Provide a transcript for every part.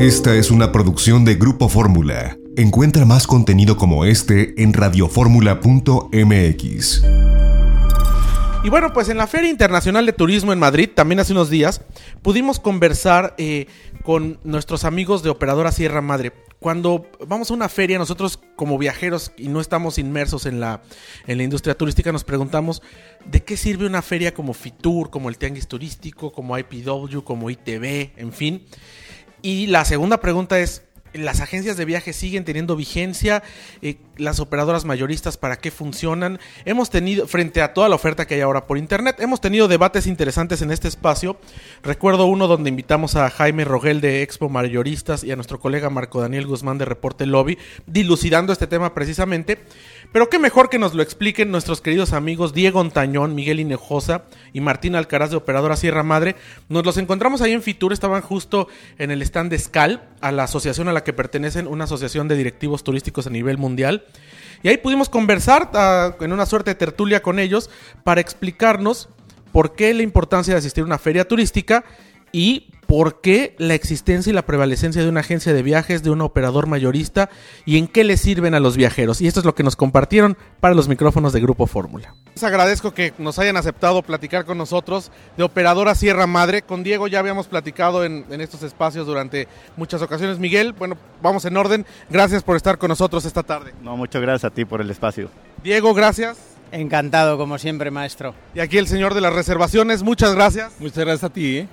Esta es una producción de Grupo Fórmula. Encuentra más contenido como este en radioformula.mx. Y bueno, pues en la Feria Internacional de Turismo en Madrid, también hace unos días, pudimos conversar eh, con nuestros amigos de Operadora Sierra Madre. Cuando vamos a una feria, nosotros como viajeros y no estamos inmersos en la, en la industria turística, nos preguntamos de qué sirve una feria como Fitur, como el Tianguis Turístico, como IPW, como ITV, en fin. Y la segunda pregunta es, las agencias de viaje siguen teniendo vigencia, eh, las operadoras mayoristas para qué funcionan. Hemos tenido, frente a toda la oferta que hay ahora por internet, hemos tenido debates interesantes en este espacio. Recuerdo uno donde invitamos a Jaime Rogel de Expo Mayoristas y a nuestro colega Marco Daniel Guzmán de Reporte Lobby, dilucidando este tema precisamente. Pero qué mejor que nos lo expliquen nuestros queridos amigos Diego Ontañón, Miguel Inejosa y Martín Alcaraz de Operadora Sierra Madre. Nos los encontramos ahí en Fitur, estaban justo en el stand de SCAL, a la asociación a la que pertenecen, una asociación de directivos turísticos a nivel mundial. Y ahí pudimos conversar ah, en una suerte de tertulia con ellos para explicarnos por qué la importancia de asistir a una feria turística y por qué la existencia y la prevalecencia de una agencia de viajes, de un operador mayorista y en qué le sirven a los viajeros. Y esto es lo que nos compartieron para los micrófonos de Grupo Fórmula. Les agradezco que nos hayan aceptado platicar con nosotros de Operadora Sierra Madre. Con Diego ya habíamos platicado en, en estos espacios durante muchas ocasiones. Miguel, bueno, vamos en orden. Gracias por estar con nosotros esta tarde. No, muchas gracias a ti por el espacio. Diego, gracias. Encantado, como siempre, maestro. Y aquí el señor de las reservaciones, muchas gracias. Muchas gracias a ti. ¿eh?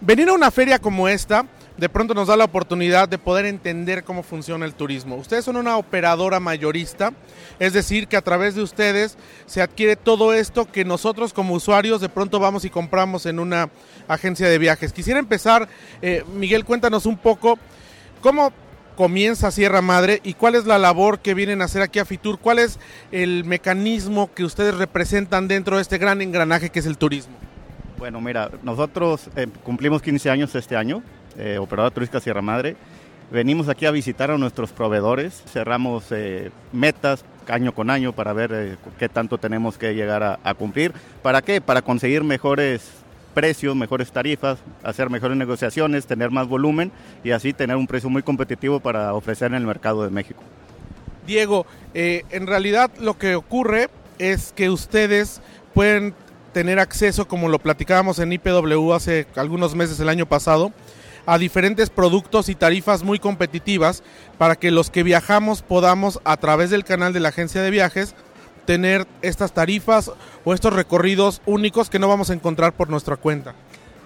Venir a una feria como esta, de pronto nos da la oportunidad de poder entender cómo funciona el turismo. Ustedes son una operadora mayorista, es decir, que a través de ustedes se adquiere todo esto que nosotros como usuarios de pronto vamos y compramos en una agencia de viajes. Quisiera empezar, eh, Miguel, cuéntanos un poco cómo comienza Sierra Madre y cuál es la labor que vienen a hacer aquí a Fitur, cuál es el mecanismo que ustedes representan dentro de este gran engranaje que es el turismo. Bueno, mira, nosotros eh, cumplimos 15 años este año, eh, Operadora Sierra Madre. Venimos aquí a visitar a nuestros proveedores, cerramos eh, metas año con año para ver eh, qué tanto tenemos que llegar a, a cumplir. ¿Para qué? Para conseguir mejores precios, mejores tarifas, hacer mejores negociaciones, tener más volumen y así tener un precio muy competitivo para ofrecer en el mercado de México. Diego, eh, en realidad lo que ocurre es que ustedes pueden tener acceso, como lo platicábamos en IPW hace algunos meses el año pasado, a diferentes productos y tarifas muy competitivas para que los que viajamos podamos a través del canal de la agencia de viajes tener estas tarifas o estos recorridos únicos que no vamos a encontrar por nuestra cuenta.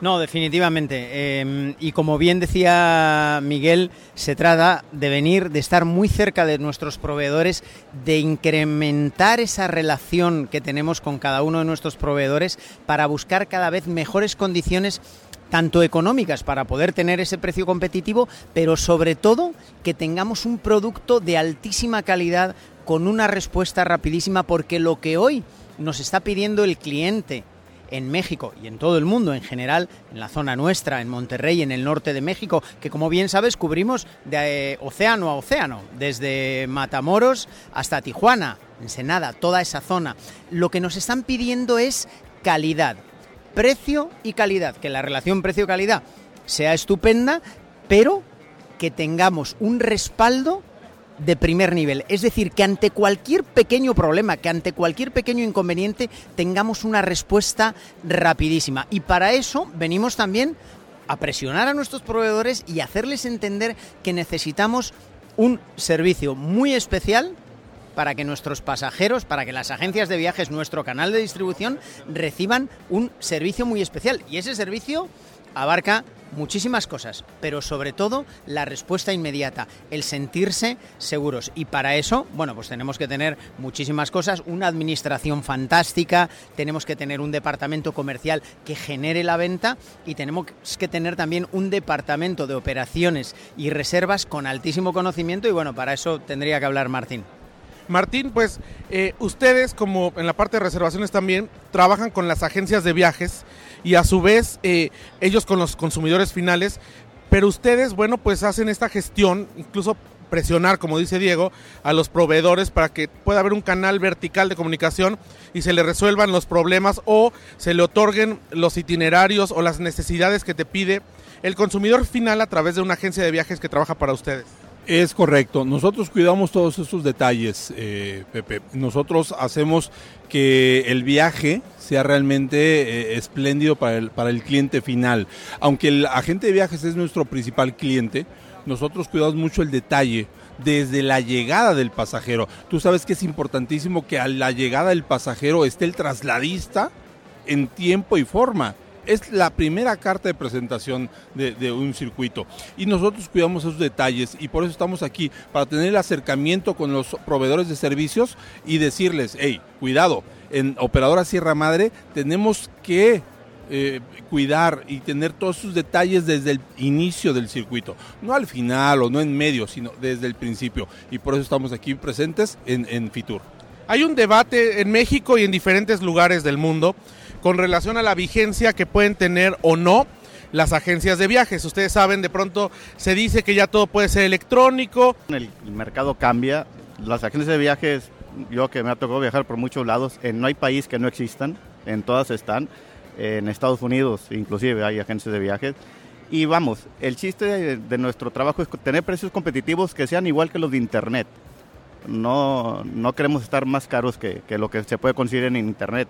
No, definitivamente. Eh, y como bien decía Miguel, se trata de venir, de estar muy cerca de nuestros proveedores, de incrementar esa relación que tenemos con cada uno de nuestros proveedores para buscar cada vez mejores condiciones tanto económicas para poder tener ese precio competitivo, pero sobre todo que tengamos un producto de altísima calidad con una respuesta rapidísima, porque lo que hoy nos está pidiendo el cliente en México y en todo el mundo en general, en la zona nuestra, en Monterrey, en el norte de México, que como bien sabes cubrimos de eh, océano a océano, desde Matamoros hasta Tijuana, Ensenada, toda esa zona. Lo que nos están pidiendo es calidad, precio y calidad, que la relación precio-calidad sea estupenda, pero que tengamos un respaldo de primer nivel. Es decir, que ante cualquier pequeño problema, que ante cualquier pequeño inconveniente, tengamos una respuesta rapidísima. Y para eso venimos también a presionar a nuestros proveedores y hacerles entender que necesitamos un servicio muy especial para que nuestros pasajeros, para que las agencias de viajes, nuestro canal de distribución, reciban un servicio muy especial. Y ese servicio abarca muchísimas cosas, pero sobre todo la respuesta inmediata, el sentirse seguros. Y para eso, bueno, pues tenemos que tener muchísimas cosas, una administración fantástica, tenemos que tener un departamento comercial que genere la venta y tenemos que tener también un departamento de operaciones y reservas con altísimo conocimiento y bueno, para eso tendría que hablar Martín. Martín, pues eh, ustedes como en la parte de reservaciones también trabajan con las agencias de viajes y a su vez eh, ellos con los consumidores finales, pero ustedes, bueno, pues hacen esta gestión, incluso presionar, como dice Diego, a los proveedores para que pueda haber un canal vertical de comunicación y se le resuelvan los problemas o se le otorguen los itinerarios o las necesidades que te pide el consumidor final a través de una agencia de viajes que trabaja para ustedes. Es correcto. Nosotros cuidamos todos esos detalles, eh, Pepe. Nosotros hacemos que el viaje sea realmente eh, espléndido para el, para el cliente final. Aunque el agente de viajes es nuestro principal cliente, nosotros cuidamos mucho el detalle desde la llegada del pasajero. Tú sabes que es importantísimo que a la llegada del pasajero esté el trasladista en tiempo y forma. Es la primera carta de presentación de, un circuito. Y nosotros cuidamos esos detalles y por eso estamos aquí, para tener el acercamiento con los proveedores de servicios y decirles, hey, cuidado, en Operadora Sierra Madre tenemos que eh, cuidar y tener todos sus detalles desde el inicio del circuito, no al final o no en medio, sino desde el principio. Y por eso estamos aquí presentes en, en Fitur. Hay un debate en México y en diferentes lugares del mundo con relación a la vigencia que pueden tener o no las agencias de viajes. Ustedes saben, de pronto se dice que ya todo puede ser electrónico. El, mercado cambia. Las agencias de viajes, yo que me ha tocado viajar por muchos lados, no hay país que no existan, en todas están en Estados Unidos inclusive hay agencias de viajes. Y vamos, el chiste de, nuestro trabajo es tener precios competitivos que sean igual que los de Internet. No, no queremos estar más caros que, que lo que se puede conseguir en Internet,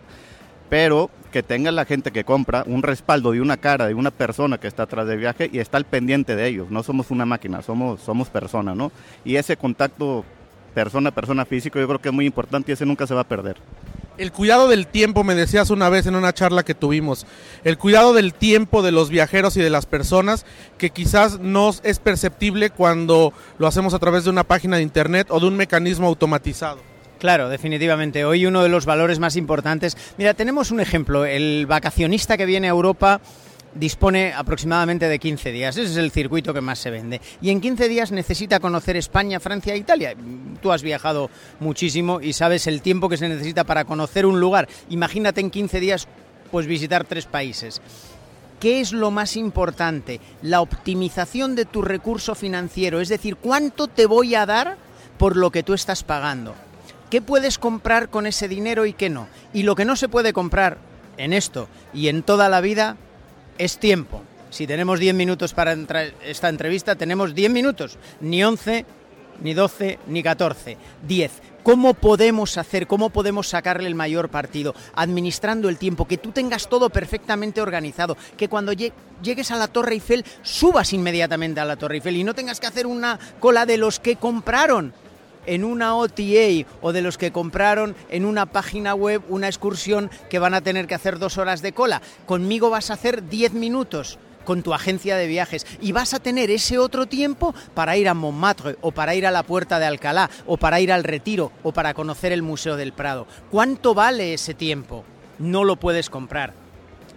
pero que tenga la gente que compra un respaldo de una cara, de una persona que está atrás del viaje y está al pendiente de ellos. No somos una máquina, somos, somos personas, ¿no? Y ese contacto persona a persona físico yo creo que es muy importante y ese nunca se va a perder. El cuidado del tiempo, me decías una vez en una charla que tuvimos, el cuidado del tiempo de los viajeros y de las personas que quizás no es perceptible cuando lo hacemos a través de una página de internet o de un mecanismo automatizado. Claro, definitivamente. Hoy uno de los valores más importantes. Mira, tenemos un ejemplo. El vacacionista que viene a Europa dispone aproximadamente de 15 días. Ese es el circuito que más se vende. Y en 15 días necesita conocer España, Francia e Italia. Tú has viajado muchísimo y sabes el tiempo que se necesita para conocer un lugar. Imagínate en 15 días pues visitar tres países. ¿Qué es lo más importante? La optimización de tu recurso financiero, es decir, cuánto te voy a dar por lo que tú estás pagando. ¿Qué puedes comprar con ese dinero y qué no? Y lo que no se puede comprar en esto y en toda la vida es tiempo. Si tenemos 10 minutos para esta entrevista, tenemos 10 minutos, ni 11, ni 12, ni 14, 10. ¿Cómo podemos hacer, cómo podemos sacarle el mayor partido? Administrando el tiempo, que tú tengas todo perfectamente organizado, que cuando llegues a la Torre Eiffel subas inmediatamente a la Torre Eiffel y no tengas que hacer una cola de los que compraron en una OTA o de los que compraron en una página web una excursión que van a tener que hacer dos horas de cola. Conmigo vas a hacer diez minutos con tu agencia de viajes y vas a tener ese otro tiempo para ir a Montmartre o para ir a la Puerta de Alcalá o para ir al Retiro o para conocer el Museo del Prado. ¿Cuánto vale ese tiempo? No lo puedes comprar.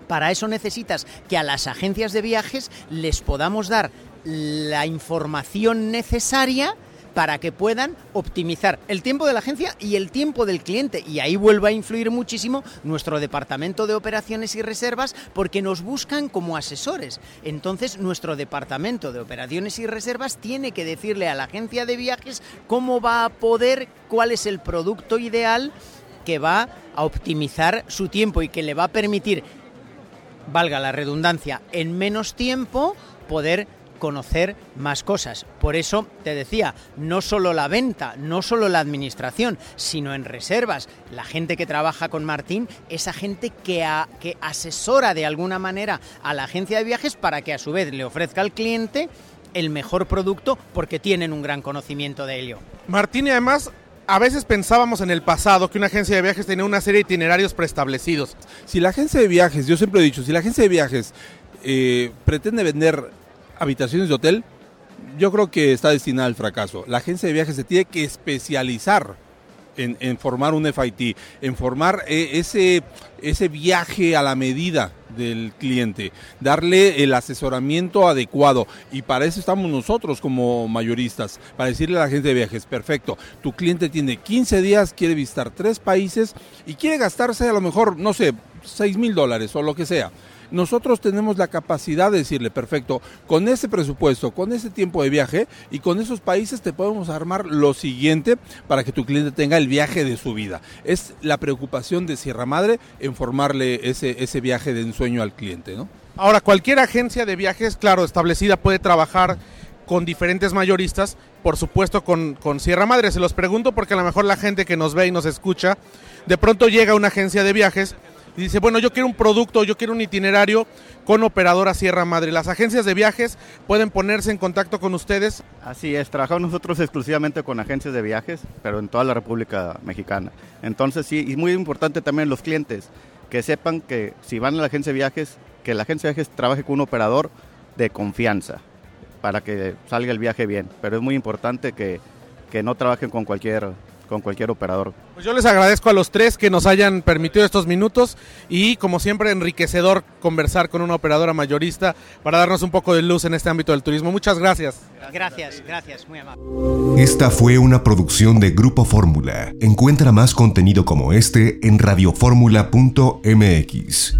Para eso necesitas que a las agencias de viajes les podamos dar la información necesaria para que puedan optimizar el tiempo de la agencia y el tiempo del cliente. Y ahí vuelve a influir muchísimo nuestro departamento de operaciones y reservas porque nos buscan como asesores. Entonces nuestro departamento de operaciones y reservas tiene que decirle a la agencia de viajes cómo va a poder, cuál es el producto ideal que va a optimizar su tiempo y que le va a permitir, valga la redundancia, en menos tiempo poder conocer más cosas. Por eso te decía, no solo la venta, no solo la administración, sino en reservas. La gente que trabaja con Martín, esa gente que, asesora de alguna manera a la agencia de viajes para que a su vez le ofrezca al cliente el mejor producto porque tienen un gran conocimiento de ello. Martín, y además a veces pensábamos en el pasado que una agencia de viajes tenía una serie de itinerarios preestablecidos. Si la agencia de viajes, yo siempre he dicho, si la agencia de viajes eh, pretende vender habitaciones de hotel, yo creo que está destinada al fracaso. La agencia de viajes se tiene que especializar en, formar un FIT, en formar eh, ese, ese viaje a la medida del cliente, darle el asesoramiento adecuado. Y para eso estamos nosotros como mayoristas, para decirle a la agencia de viajes, perfecto, tu cliente tiene 15 días, quiere visitar tres países y quiere gastarse a lo mejor, no sé, 6 mil dólares o lo que sea nosotros tenemos la capacidad de decirle, perfecto, con ese presupuesto, con ese tiempo de viaje y con esos países te podemos armar lo siguiente para que tu cliente tenga el viaje de su vida. Es la preocupación de Sierra Madre en formarle ese, ese viaje de ensueño al cliente, ¿no? Ahora, cualquier agencia de viajes, claro, establecida puede trabajar con diferentes mayoristas, por supuesto con, con, Sierra Madre. Se los pregunto porque a lo mejor la gente que nos ve y nos escucha, de pronto llega a una agencia de viajes y dice, bueno, yo quiero un producto, yo quiero un itinerario con operadora Sierra Madre. Las agencias de viajes pueden ponerse en contacto con ustedes. Así es, trabajamos nosotros exclusivamente con agencias de viajes, pero en toda la República Mexicana. Entonces sí, y muy importante también los clientes, que sepan que si van a la agencia de viajes, que la agencia de viajes trabaje con un operador de confianza para que salga el viaje bien. Pero es muy importante que, que no trabajen con cualquier con cualquier operador. Pues yo les agradezco a los tres que nos hayan permitido estos minutos y como siempre enriquecedor conversar con una operadora mayorista para darnos un poco de luz en este ámbito del turismo. Muchas gracias. Gracias, gracias, muy amable. Esta fue una producción de Grupo Fórmula. Encuentra más contenido como este en radioformula.mx.